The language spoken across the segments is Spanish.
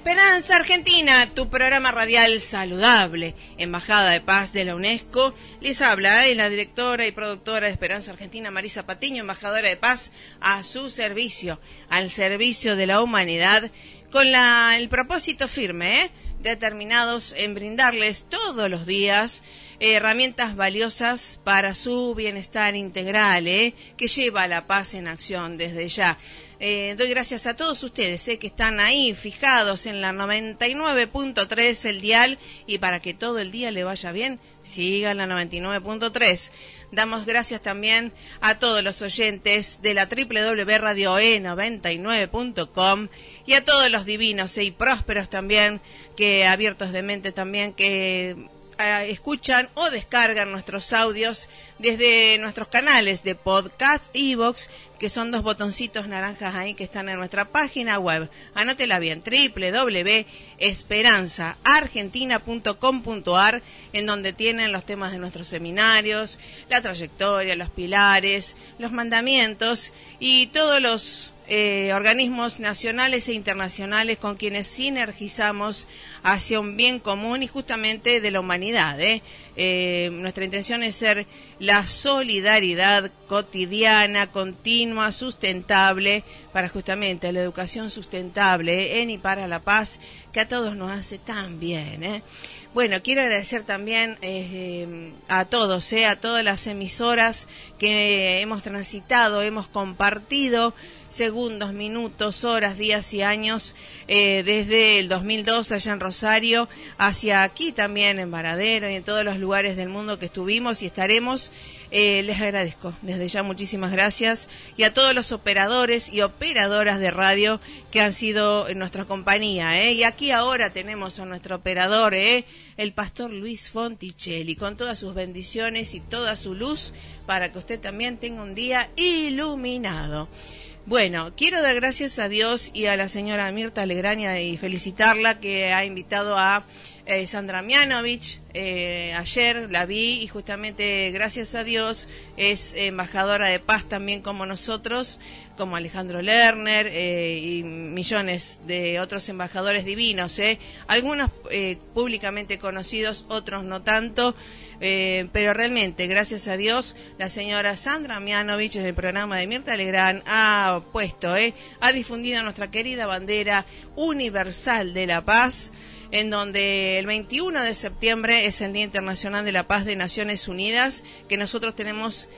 Esperanza Argentina, tu programa radial saludable, Embajada de Paz de la UNESCO. Les habla eh, la directora y productora de Esperanza Argentina, Marisa Patiño, embajadora de paz, a su servicio, al servicio de la humanidad, con el propósito firme, eh, determinados en brindarles todos los días herramientas valiosas para su bienestar integral, eh, que lleva a la paz en acción desde ya. Eh, doy gracias a todos ustedes eh, que están ahí fijados en la 99.3 el dial y para que todo el día le vaya bien, sigan la 99.3. Damos gracias también a todos los oyentes de la www.radioe99.com y a todos los divinos y prósperos también, que abiertos de mente también, que escuchan o descargan nuestros audios desde nuestros canales de podcast Evox, que son dos botoncitos naranjas ahí que están en nuestra página web. Anótela bien, www.esperanzaargentina.com.ar, en donde tienen los temas de nuestros seminarios, la trayectoria, los pilares, los mandamientos y todos los eh, organismos nacionales e internacionales con quienes sinergizamos hacia un bien común y justamente de la humanidad. ¿eh? Eh, nuestra intención es ser la solidaridad cotidiana, continua, sustentable, para justamente la educación sustentable en y para la paz, que a todos nos hace tan bien. Bueno, quiero agradecer también a todos, a todas las emisoras que hemos transitado, hemos compartido segundos, minutos, horas, días y años eh, desde el 2002 allá en Rosario hacia aquí también en Varadero y en todos los lugares del mundo que estuvimos y estaremos. Eh, les agradezco desde ya muchísimas gracias y a todos los operadores y operadoras de radio que han sido en nuestra compañía. ¿eh? Y aquí ahora tenemos a nuestro operador, ¿eh? el pastor Luis Fonticelli, con todas sus bendiciones y toda su luz para que usted también tenga un día iluminado. Bueno, quiero dar gracias a Dios y a la señora Mirta Legraña y felicitarla que ha invitado a eh, Sandra Mianovich. Eh, ayer la vi y justamente gracias a Dios es embajadora de paz también como nosotros, como Alejandro Lerner eh, y millones de otros embajadores divinos. Algunos públicamente conocidos, otros no tanto. pero realmente, gracias a Dios, la señora Sandra Mianovich en el programa de Mirta Legrand ha puesto, ha difundido nuestra querida bandera universal de la paz en donde el 21 de septiembre es el Día Internacional de la Paz de Naciones Unidas, que nosotros tenemos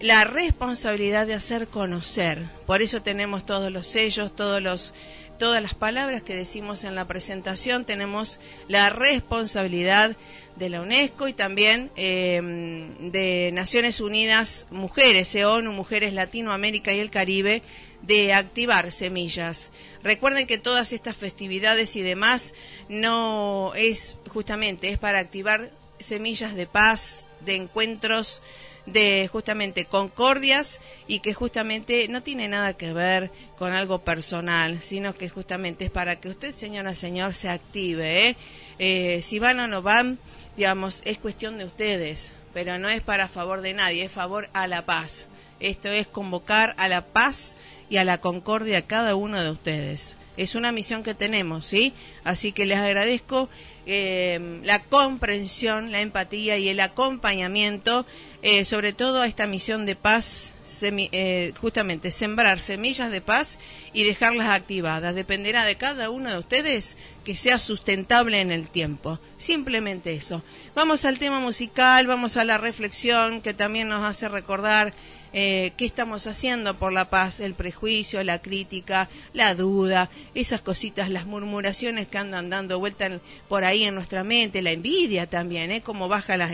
la responsabilidad de hacer conocer. Por eso tenemos todos los sellos, todos los todas las palabras que decimos en la presentación, tenemos la responsabilidad de la UNESCO y también em, de Naciones Unidas Mujeres, e ONU Mujeres Latinoamérica y el Caribe, de activar semillas. Recuerden que todas estas festividades y demás no es justamente, es para activar semillas de paz, de encuentros, de justamente concordias y que justamente no tiene nada que ver con algo personal, sino que justamente es para que usted, señora, señor, se active. ¿eh? Eh, si van o no van, digamos, es cuestión de ustedes, pero no es para favor de nadie, es favor a la paz. Esto es convocar a la paz y a la concordia a cada uno de ustedes. Es una misión que tenemos, ¿sí? Así que les agradezco eh, la comprensión, la empatía y el acompañamiento, eh, sobre todo a esta misión de paz, eh, justamente sembrar semillas de paz y dejarlas activadas. Dependerá de cada uno de ustedes que sea sustentable en el tiempo. Simplemente eso. Vamos al tema musical, vamos a la reflexión que también nos hace recordar eh, qué estamos haciendo por la paz, el prejuicio, la crítica, la duda, esas cositas, las murmuraciones que andan dando vuelta por ahí en nuestra mente, la envidia también, ¿eh? cómo baja las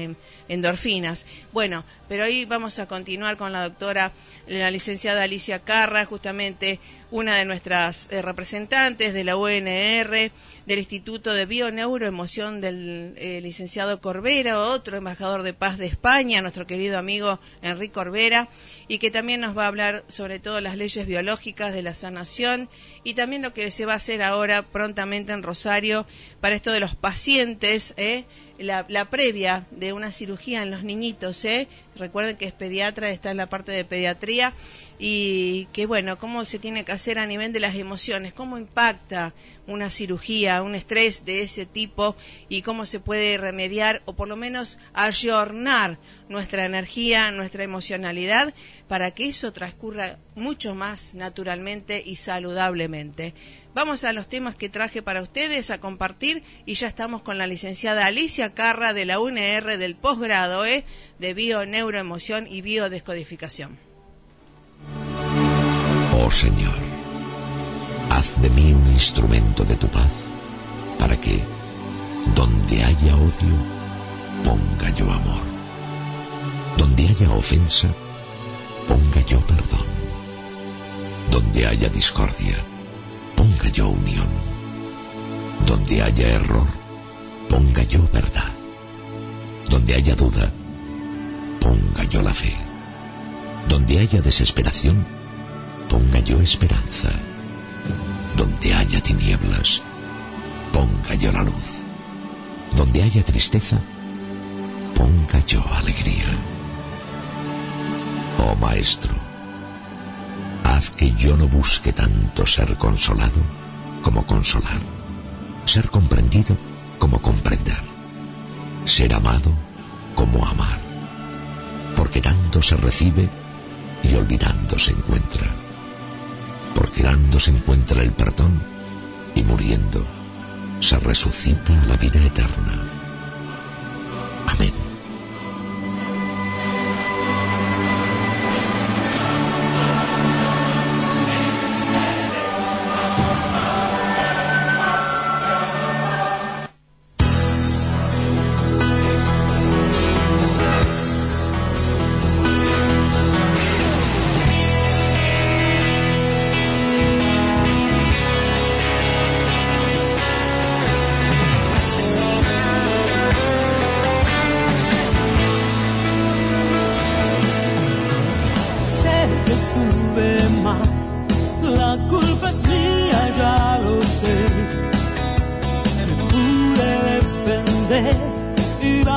endorfinas. Bueno, pero hoy vamos a continuar con la doctora, la licenciada Alicia Carra, justamente una de nuestras eh, representantes de la UNR, del Instituto de Bioneuroemoción del eh, licenciado Corbera, otro embajador de paz de España, nuestro querido amigo Enrique Corbera, y que también nos va a hablar sobre todo las leyes biológicas de la sanación y también lo que se va a hacer ahora prontamente en Rosario para esto de los pacientes, ¿eh? la, previa de una cirugía en los niñitos, ¿eh? Recuerden que es pediatra, está en la parte de pediatría y que bueno, cómo se tiene que hacer a nivel de las emociones, cómo impacta una cirugía, un estrés de ese tipo y cómo se puede remediar o por lo menos ayornar nuestra energía, nuestra emocionalidad para que eso transcurra mucho más naturalmente y saludablemente. Vamos a los temas que traje para ustedes a compartir y ya estamos con la licenciada Alicia Carra de la UNR del posgrado ¿eh? de Bio, Neuroemoción y Biodescodificación. Oh Señor, haz de mí un instrumento de tu paz, para que, donde haya odio, ponga yo amor. Donde haya ofensa, ponga yo perdón. Donde haya discordia, ponga yo unión. Donde haya error, ponga yo verdad. Donde haya duda, ponga yo la fe. Donde haya desesperación, ponga yo esperanza. Donde haya tinieblas, ponga yo la luz. Donde haya tristeza, ponga yo alegría. Oh Maestro, haz que yo no busque tanto ser consolado como consolar, ser comprendido como comprender, ser amado como amar, porque tanto se recibe y olvidando se encuentra. Porque dando se encuentra el perdón y muriendo se resucita la vida eterna. Amén.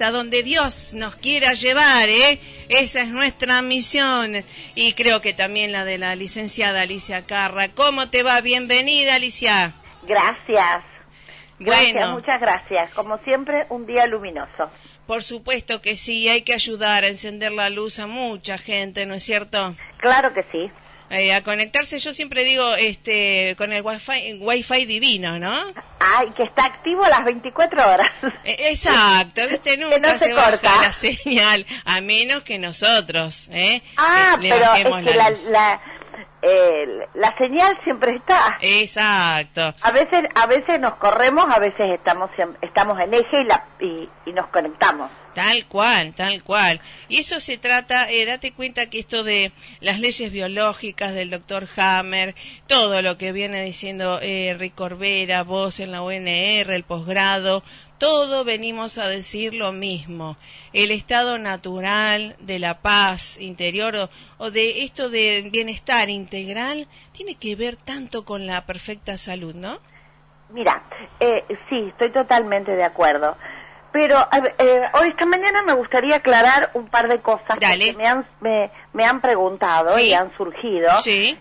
hasta donde Dios nos quiera llevar, ¿eh? Esa es nuestra misión y creo que también la de la licenciada Alicia Carra. ¿Cómo te va? Bienvenida, Alicia. Gracias. Gracias, muchas gracias. Como siempre, un día luminoso. Por supuesto que sí, hay que ayudar a encender la luz a mucha gente, ¿no es cierto? Claro que sí. Eh, a conectarse, yo siempre digo, este, con el wifi, wifi divino, ¿no? Ay, que está activo las 24 horas. Eh, exacto, viste, nunca se, corta la señal, a menos que nosotros, ¿eh? Ah, pero es que la, la, señal siempre está. Exacto. A veces, a veces nos corremos, a veces estamos, estamos en eje y, la, y nos conectamos. Tal cual, tal cual. Y eso se trata, eh, date cuenta que esto de las leyes biológicas del doctor Hammer, todo lo que viene diciendo eh, Rick vos en la UNR, el posgrado, todo venimos a decir lo mismo. El estado natural de la paz interior o, de esto de bienestar integral tiene que ver tanto con la perfecta salud, ¿no? Mira, eh, sí, estoy totalmente de acuerdo. Pero eh, hoy esta mañana me gustaría aclarar un par de cosas que me han, me, han preguntado y han surgido.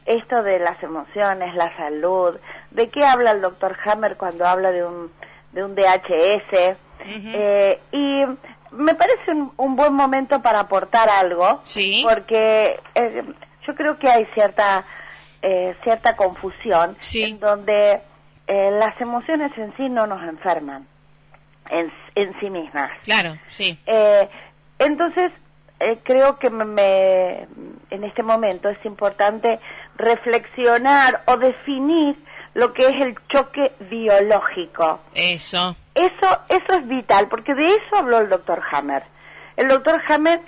Esto de las emociones, la salud, ¿de qué habla el doctor Hammer cuando habla de un, de un DHS? eh, y me parece un, buen momento para aportar algo, porque eh, yo creo que hay cierta, eh, cierta confusión en donde eh, las emociones en sí no nos enferman en, en sí mismas. Claro, sí. Eh, entonces, eh, creo que me, en este momento es importante reflexionar o definir lo que es el choque biológico. Eso. Eso, eso es vital, porque de eso habló el doctor Hammer. El doctor Hammer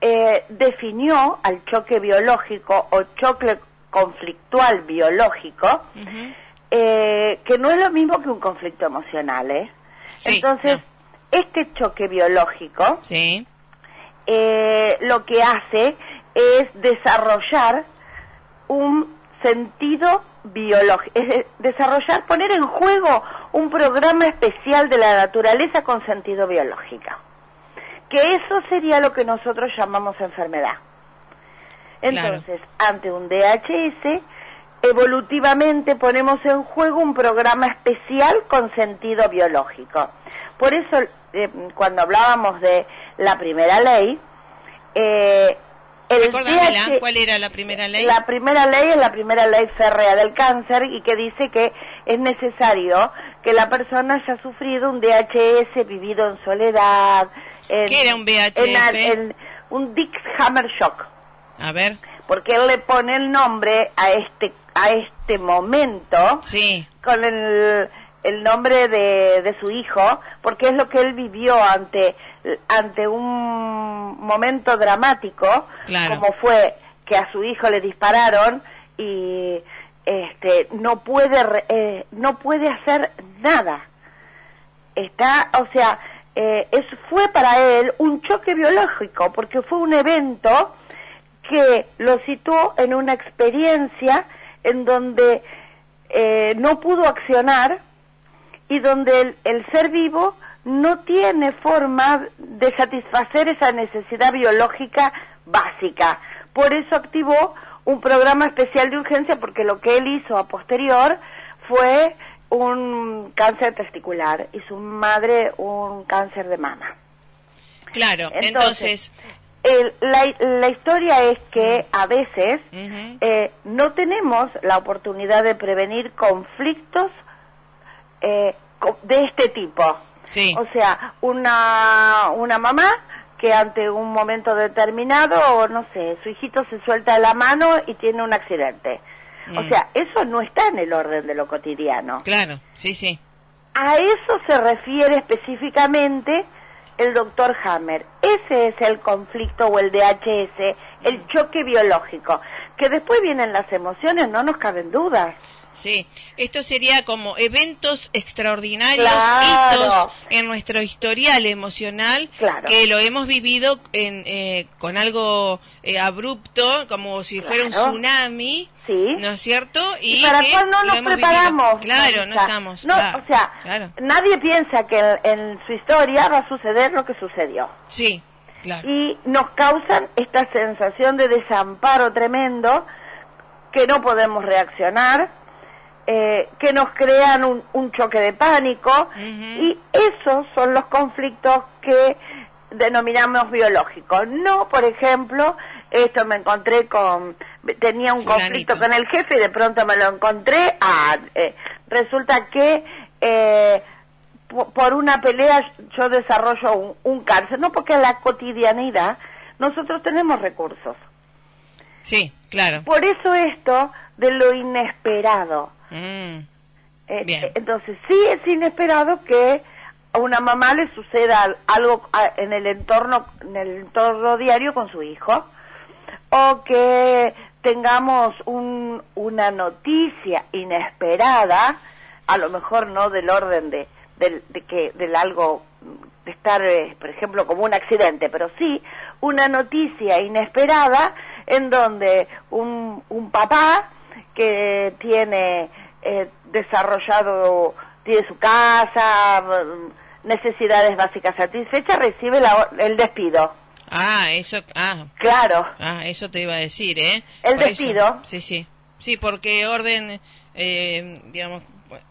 eh, definió al choque biológico o choque conflictual biológico, que no es lo mismo que un conflicto emocional, ¿eh? Entonces, este choque biológico eh, lo que hace es desarrollar un sentido biológico, es desarrollar, poner en juego un programa especial de la naturaleza con sentido biológico. Que eso sería lo que nosotros llamamos enfermedad. Entonces, ante un DHS, evolutivamente ponemos en juego un programa especial con sentido biológico. Por eso, eh, cuando hablábamos de la primera ley, eh, el ¿cuál era la primera ley? La primera ley es la primera ley férrea del cáncer y que dice que es necesario que la persona haya sufrido un DHS, vivido en soledad. ¿Qué era un VHS? un Dick Hammer Shock. A ver. Porque él le pone el nombre a este a este momento sí. con el, el nombre de, de, su hijo, porque es lo que él vivió ante, ante un momento dramático, como fue que a su hijo le dispararon y este no puede eh, no puede hacer nada está o sea eh, es, fue para él un choque biológico porque fue un evento que lo situó en una experiencia en donde eh, no pudo accionar y donde el, ser vivo no tiene forma de satisfacer esa necesidad biológica básica. Por eso activó un programa especial de urgencia porque lo que él hizo a posterior fue un cáncer testicular y su madre un cáncer de mama. Claro, entonces la, historia es que a veces eh, no tenemos la oportunidad de prevenir conflictos eh, de este tipo. O sea, una, una mamá que ante un momento determinado, o no sé, su hijito se suelta la mano y tiene un accidente. O mm. sea, eso no está en el orden de lo cotidiano. Claro, sí, sí. A eso se refiere específicamente el doctor Hammer. Ese es el conflicto o el DHS, el choque biológico. Que después vienen las emociones, no nos caben dudas. Sí, esto sería como eventos extraordinarios, hitos en nuestro historial emocional, que lo hemos vivido en, eh, con algo eh, abrupto, como si fuera un tsunami, ¿no es cierto? Y, para cuál no nos preparamos. Claro, no estamos. No, o sea, nadie piensa que en, su historia va a suceder lo que sucedió. Sí, claro. Y nos causan esta sensación de desamparo tremendo que no podemos reaccionar eh, que nos crean un, choque de pánico y esos son los conflictos que denominamos biológicos. No, por ejemplo, esto me encontré con, tenía un conflicto con el jefe y de pronto me lo encontré, ah, eh, resulta que eh, por una pelea yo desarrollo un, un cáncer, no porque en la cotidianidad nosotros tenemos recursos. Sí, claro. Por eso esto de lo inesperado. Mm. Eh, entonces, sí es inesperado que a una mamá le suceda algo en el entorno, en el entorno diario con su hijo, o que tengamos un, una noticia inesperada, a lo mejor no del orden de, de que del algo de estar, eh, por ejemplo, como un accidente, pero sí una noticia inesperada en donde un, un papá que tiene eh, desarrollado, tiene su casa, mm, necesidades básicas satisfechas, recibe el despido. Ah, eso, ah. Claro. Ah, eso te iba a decir, ¿eh? El despido. sí, sí. Sí, porque orden, eh, digamos,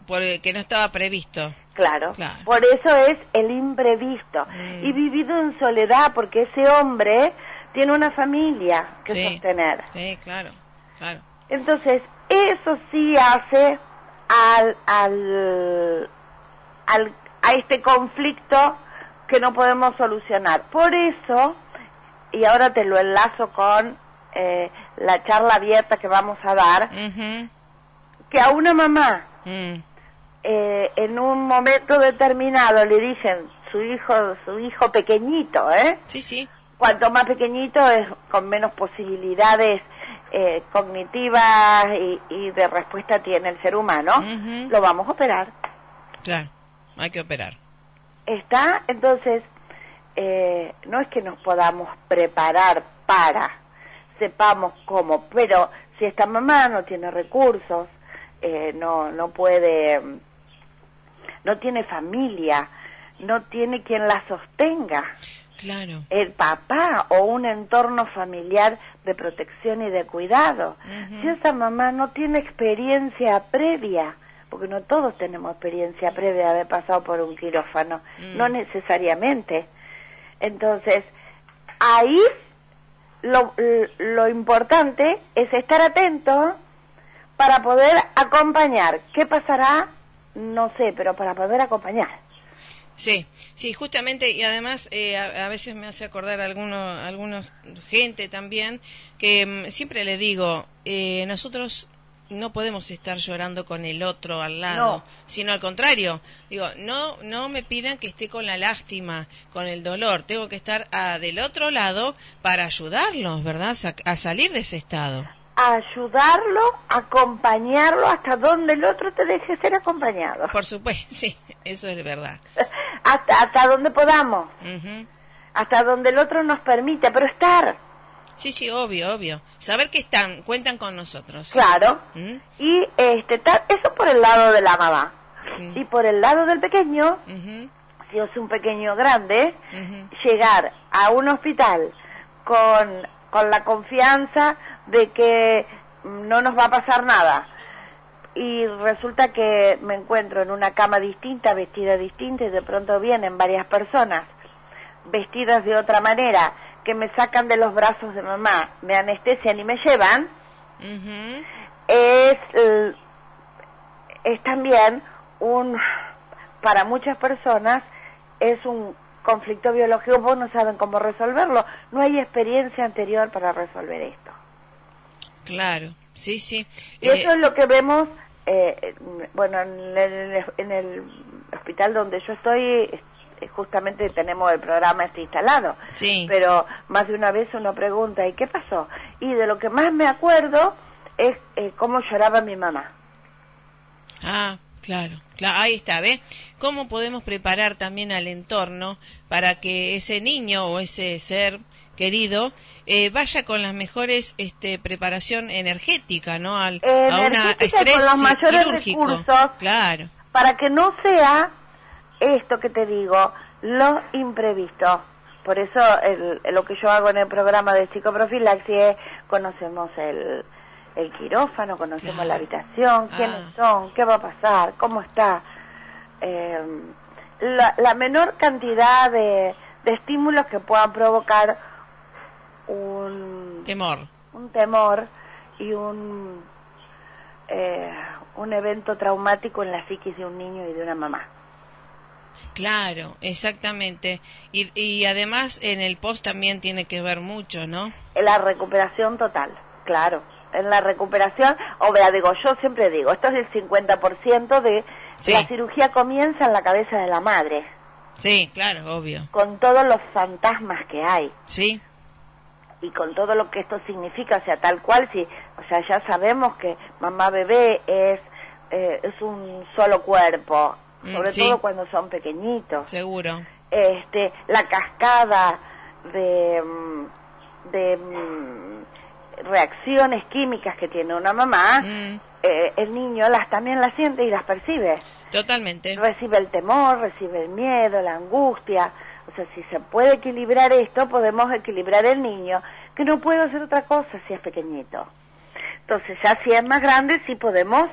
por, que no estaba previsto. Claro. Por eso es el imprevisto. Mm. Y vivido en soledad, porque ese hombre tiene una familia que sostener. Sí, claro, claro. Entonces, eso sí hace al, al, al, a este conflicto que no podemos solucionar. Por eso, y ahora te lo enlazo con eh, la charla abierta que vamos a dar, que a una mamá mm. eh, en un momento determinado le dicen su hijo, su hijo pequeñito, ¿eh? Sí, sí. Cuanto más pequeñito es con menos posibilidades eh, cognitiva y, de respuesta tiene el ser humano, lo vamos a operar. Claro, hay que operar. Está, entonces, eh, no es que nos podamos preparar para, sepamos cómo, pero si esta mamá no tiene recursos, eh, no, no puede, no tiene familia, no tiene quien la sostenga, Claro. El papá o un entorno familiar de protección y de cuidado. Si esa mamá no tiene experiencia previa, porque no todos tenemos experiencia previa de haber pasado por un quirófano, mm. no necesariamente. Entonces, ahí lo, lo importante es estar atento para poder acompañar. ¿Qué pasará? No sé, pero para poder acompañar. Sí, sí, justamente y además eh, a, veces me hace acordar a algunos, algunos gente también que mm, siempre le digo, eh, nosotros no podemos estar llorando con el otro al lado, sino al contrario, digo, no, no me pidan que esté con la lástima, con el dolor, tengo que estar ah, del otro lado para ayudarlos, ¿verdad? a salir de ese estado ayudarlo, acompañarlo hasta donde el otro te deje ser acompañado. Por supuesto, sí, eso es verdad. Hasta, hasta donde podamos, hasta donde el otro nos permite, pero estar. Sí, sí, obvio, obvio. Saber que están, cuentan con nosotros. Claro. ¿Mm? Y este, eso por el lado de la mamá. Y por el lado del pequeño, si es un pequeño grande, llegar a un hospital con, con la confianza de que no nos va a pasar nada y resulta que me encuentro en una cama distinta, vestida distinta, y de pronto vienen varias personas vestidas de otra manera, que me sacan de los brazos de mamá, me anestesian y me llevan, es, es también un, para muchas personas, es un conflicto biológico, vos no saben cómo resolverlo, no hay experiencia anterior para resolver esto. Claro, sí, sí. Y eso eh, es lo que vemos eh, bueno, en el, hospital donde yo estoy, justamente tenemos el programa este instalado. Sí. Pero más de una vez uno pregunta, ¿y qué pasó? Y de lo que más me acuerdo es eh, cómo lloraba mi mamá. Ah, claro, claro, ahí está, ¿ve? ¿Cómo podemos preparar también al entorno para que ese niño o ese ser querido eh, vaya con las mejores este, preparación energética, ¿no? Al, a una estrés con los mayores recursos. Claro. Para que no sea esto que te digo, lo imprevisto. Por eso lo que yo hago en el programa de psicoprofilaxis es conocemos el, el quirófano, conocemos la habitación, quiénes ah. son, qué va a pasar, cómo está. Eh, la, menor cantidad de, de estímulos que puedan provocar un temor, un temor y un eh, un evento traumático en la psiquis de un niño y de una mamá. Claro, exactamente. Y, y además en el post también tiene que ver mucho, ¿no? En la recuperación total, claro. En la recuperación, o vea, digo, yo siempre digo, esto es el 50% de la cirugía comienza en la cabeza de la madre. Sí, claro, obvio. Con todos los fantasmas que hay. Sí y con todo lo que esto significa, o sea, tal cual, si, o sea, ya sabemos que mamá bebé es, eh, es un solo cuerpo, mm, sobre todo cuando son pequeñitos. Seguro. Este, la cascada de, mm, de mm, reacciones químicas que tiene una mamá, eh, el niño las también las siente y las percibe. Totalmente. Recibe el temor, recibe el miedo, la angustia, si se puede equilibrar esto, podemos equilibrar el niño, que no puede hacer otra cosa si es pequeñito. Entonces, ya si es más grande, sí podemos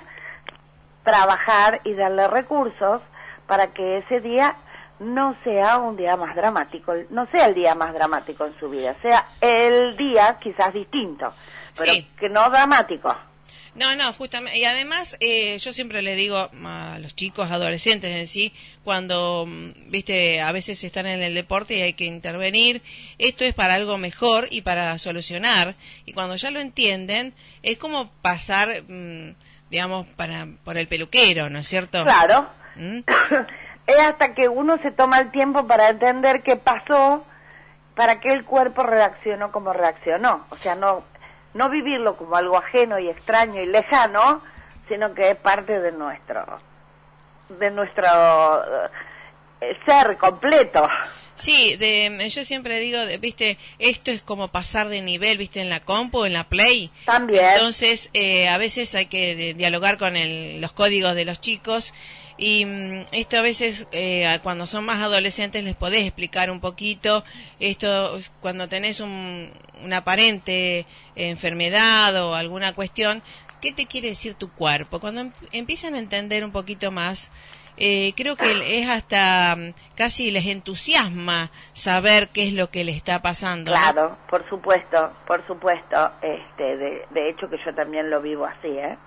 trabajar y darle recursos para que ese día no sea un día más dramático, no sea el día más dramático en su vida, sea el día quizás distinto, pero que no dramático. No, no, justamente. Y además, eh, yo siempre le digo a los chicos, adolescentes en sí, cuando, mm, viste, a veces están en el deporte y hay que intervenir, esto es para algo mejor y para solucionar. Y cuando ya lo entienden, es como pasar, mm, digamos, para, por el peluquero, ¿no es cierto? Claro. ¿Mm? es hasta que uno se toma el tiempo para entender qué pasó, para que el cuerpo reaccionó como reaccionó. O sea, no no vivirlo como algo ajeno y extraño y lejano, sino que es parte de nuestro, de nuestro eh, ser completo. Sí, de, yo siempre digo, viste, esto es como pasar de nivel, viste, en la compu, en la play. También. Entonces, eh, a veces hay que dialogar con los códigos de los chicos y mm, esto a veces eh, cuando son más adolescentes les podés explicar un poquito esto cuando tenés un, una aparente enfermedad o alguna cuestión qué te quiere decir tu cuerpo cuando em, empiezan a entender un poquito más eh, creo que es hasta mm, casi les entusiasma saber qué es lo que le está pasando claro por supuesto por supuesto este de, de hecho que yo también lo vivo así eh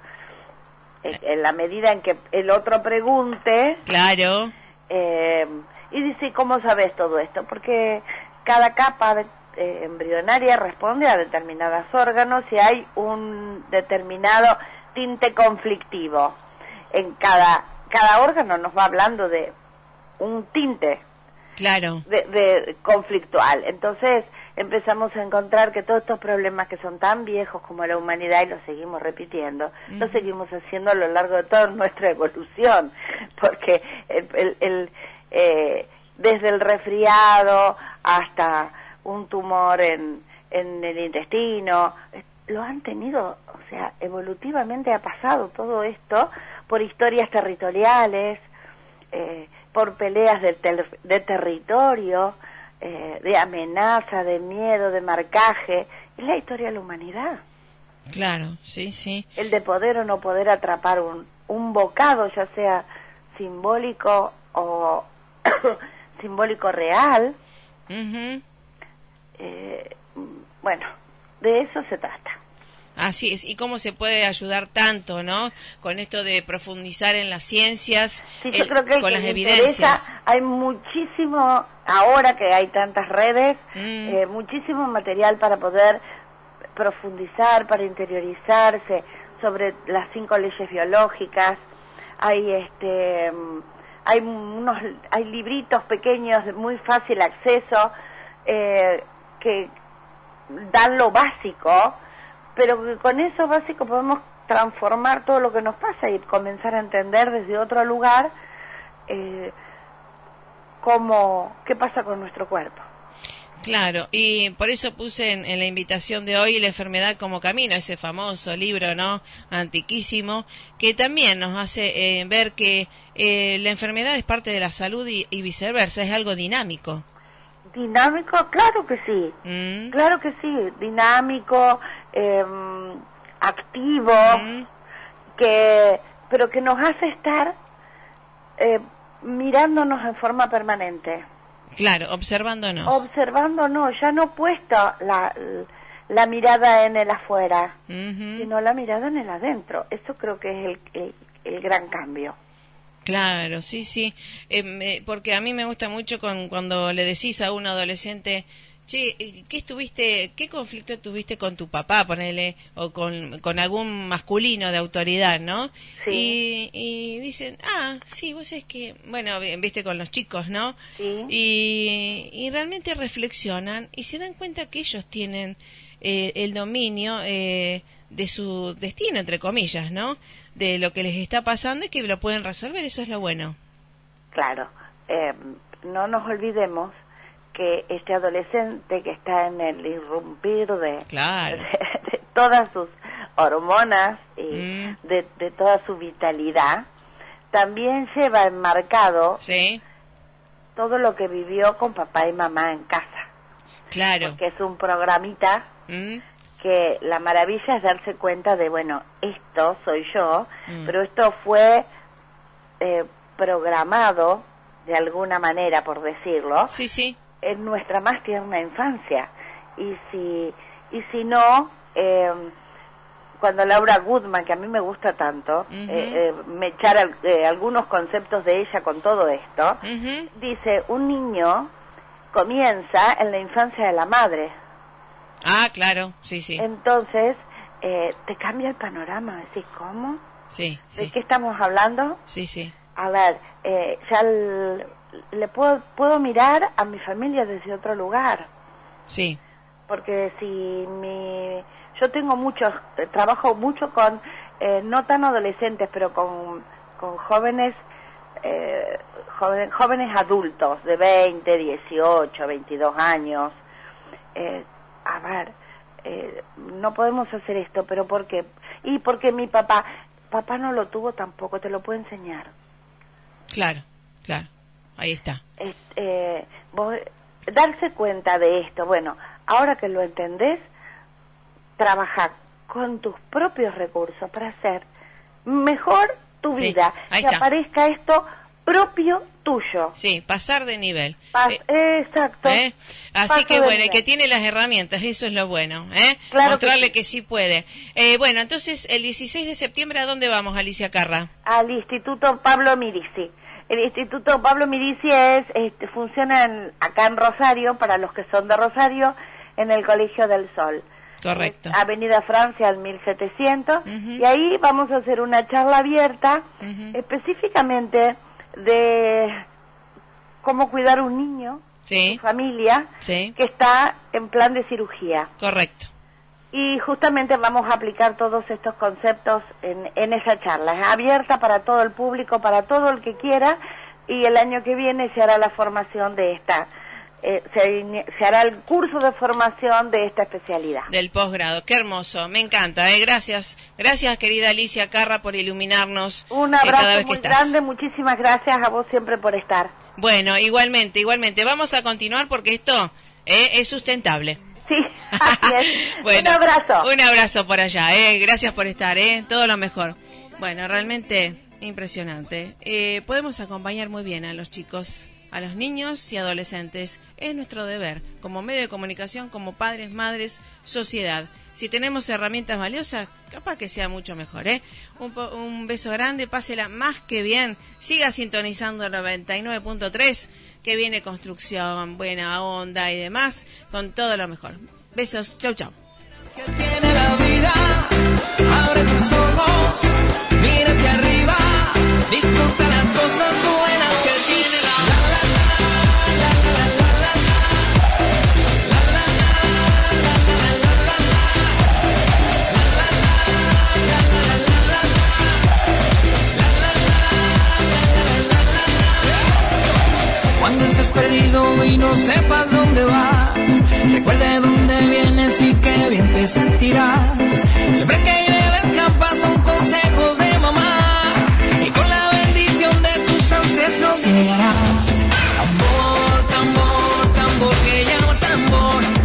en la medida en que el otro pregunte. Claro. Eh, y dice, ¿cómo sabes todo esto? Porque cada capa eh, embrionaria responde a determinados órganos y hay un determinado tinte conflictivo. En cada, cada órgano nos va hablando de un tinte. Claro. De, de conflictual. Entonces, empezamos a encontrar que todos estos problemas que son tan viejos como la humanidad y los seguimos repitiendo, los seguimos haciendo a lo largo de toda nuestra evolución, porque el, eh, desde el resfriado hasta un tumor en, en el intestino, lo han tenido, o sea, evolutivamente ha pasado todo esto por historias territoriales, eh, por peleas de, de territorio, eh, de amenaza, de miedo, de marcaje, es la historia de la humanidad. Claro, sí, sí. El de poder o no poder atrapar un, un bocado, ya sea simbólico o simbólico real. eh, bueno, de eso se trata. Así es, y cómo se puede ayudar tanto, ¿no? Con esto de profundizar en las ciencias, sí, yo creo que con las evidencias. Hay muchísimo, ahora que hay tantas redes, mm. eh, muchísimo material para poder profundizar, para interiorizarse sobre las cinco leyes biológicas. Hay este, hay unos, hay libritos pequeños de muy fácil acceso eh, que dan lo básico pero con eso básico podemos transformar todo lo que nos pasa y comenzar a entender desde otro lugar eh, cómo, qué pasa con nuestro cuerpo. Claro, y por eso puse en, la invitación de hoy la enfermedad como camino, ese famoso libro, ¿no? Antiquísimo, que también nos hace eh, ver que eh, la enfermedad es parte de la salud y, viceversa, es algo dinámico. Dinámico, claro que sí, mm. claro que sí, dinámico, em, activo, mm. que, pero que nos hace estar eh, mirándonos en forma permanente. Claro, observándonos. Observándonos, ya no puesta la, la mirada en el afuera, sino la mirada en el adentro. Eso creo que es el, el, gran cambio. Claro, sí, sí, eh, porque a mí me gusta mucho con, cuando le decís a un adolescente, Che, eh, ¿qué estuviste, qué conflicto tuviste con tu papá, ponele, o con, con algún masculino de autoridad, ¿no? Sí. Y, dicen, ah, sí, vos es que, bueno, viste con los chicos, ¿no? Sí. Y, y realmente reflexionan y se dan cuenta que ellos tienen eh, el dominio eh, de su destino, entre comillas, ¿no? De lo que les está pasando y que lo pueden resolver, eso es lo bueno. Claro, no nos olvidemos que este adolescente que está en el irrumpir de, todas sus hormonas y mm. de, toda su vitalidad, también lleva enmarcado todo lo que vivió con papá y mamá en casa. Claro. Que es un programita mm. Que la maravilla es darse cuenta de, bueno, esto soy yo, mm. pero esto fue eh, programado de alguna manera, por decirlo, sí, sí en nuestra más tierna infancia. Y si, y si no, eh, cuando Laura Goodman, que a mí me gusta tanto, eh, eh, me echar algunos conceptos de ella con todo esto, dice, un niño comienza en la infancia de la madre. Ah, claro, sí, sí. Entonces, te cambia el panorama, decís, ¿cómo? Sí, ¿De qué estamos hablando? Sí, sí. A ver, ya el, le puedo, puedo mirar a mi familia desde otro lugar. Sí. Porque si mi, yo tengo muchos, eh, trabajo mucho con, eh, no tan adolescentes, pero con, con jóvenes, eh, jóvenes, jóvenes adultos de 20, 18, 22 años. Eh, a ver, eh, no podemos hacer esto, pero ¿por qué? Y porque mi papá, papá no lo tuvo tampoco, te lo puedo enseñar. Claro, claro. Ahí está. Eh, darse cuenta de esto, bueno, ahora que lo entendés, trabajar con tus propios recursos para hacer mejor tu vida, que aparezca esto propio tuyo. Sí, pasar de nivel. Eh, exacto. ¿Eh? Así que bueno, que tiene las herramientas, eso es lo bueno. ¿eh? Mostrarle que sí, puede. Eh, bueno, entonces el 16 de septiembre, ¿a dónde vamos, Alicia Carra? Al Instituto Pablo Mirisi. El Instituto Pablo Mirici es, este, funciona acá en Rosario, para los que son de Rosario, en el Colegio del Sol. Correcto. Avenida Francia al 1700. Y ahí vamos a hacer una charla abierta específicamente de cómo cuidar un niño, su familia, que está en plan de cirugía. Correcto y justamente vamos a aplicar todos estos conceptos en, en esa charla. Es abierta para todo el público, para todo el que quiera y el año que viene se hará la formación de esta. Eh, se, hará el curso de formación de esta especialidad. Del posgrado, qué hermoso, me encanta, eh. gracias, gracias querida Alicia Carra por iluminarnos. Un eh, abrazo muy grande, muchísimas gracias a vos siempre por estar. Bueno, igualmente, igualmente, vamos a continuar porque esto es sustentable. Sí, un abrazo. Un abrazo por allá, ¿eh? Gracias por estar, ¿eh? Todo lo mejor. Bueno, realmente impresionante. Eh, podemos acompañar muy bien a los chicos, a los niños y adolescentes. Es nuestro deber, como medio de comunicación, como padres, madres, sociedad. Si tenemos herramientas valiosas, capaz que sea mucho mejor, ¿eh? Un, beso grande, pásela más que bien. Siga sintonizando 99.3 que viene construcción, buena onda y demás, con todo lo mejor. Besos, chau chau. abre tus ojos, arriba, perdido y no sepas dónde vas, recuerde dónde vienes y qué bien te sentirás. Siempre que llueve campas son consejos de mamá y con la bendición de tus ancestros llegarás. Amor, tambor, tambor que llama tambor.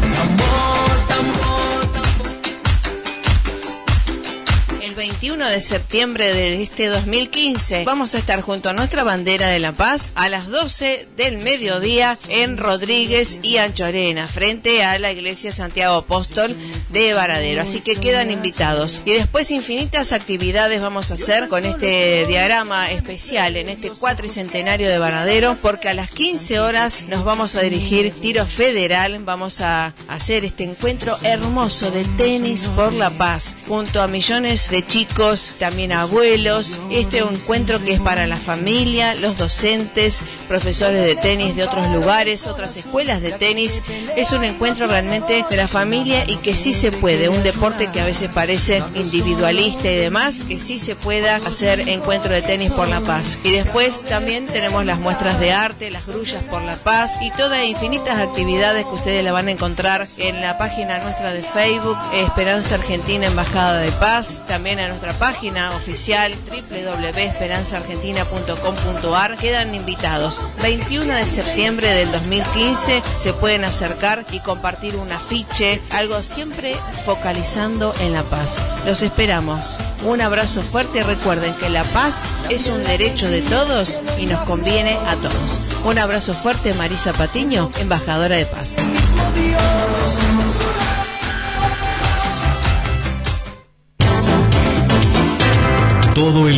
21 de septiembre de este 2015 vamos a estar junto a nuestra bandera de la paz a las 12 del mediodía en Rodríguez y Anchorena frente a la iglesia Santiago Apóstol de Varadero. Así que quedan invitados. Y después infinitas actividades vamos a hacer con este diagrama especial en este cuatricentenario de Varadero porque a las 15 horas nos vamos a dirigir tiro federal. Vamos a hacer este encuentro hermoso de tenis por la paz junto a millones de chicos también abuelos. Este encuentro que es para la familia, los docentes, profesores de tenis de otros lugares, otras escuelas de tenis. Es un encuentro realmente de la familia y que sí se puede. Un deporte que a veces parece individualista y demás, que sí se pueda hacer encuentro de tenis por la paz. Y después también tenemos las muestras de arte, las grullas por la paz y todas infinitas actividades que ustedes la van a encontrar en la página nuestra de Facebook, Esperanza Argentina Embajada de Paz, también nuestra página oficial www.esperanzaargentina.com.ar quedan invitados. 21 de septiembre del 2015 se pueden acercar y compartir un afiche, algo siempre focalizando en la paz. Los esperamos. Un abrazo fuerte y recuerden que la paz es un derecho de todos y nos conviene a todos. Un abrazo fuerte, Marisa Patiño, embajadora de paz. Todo el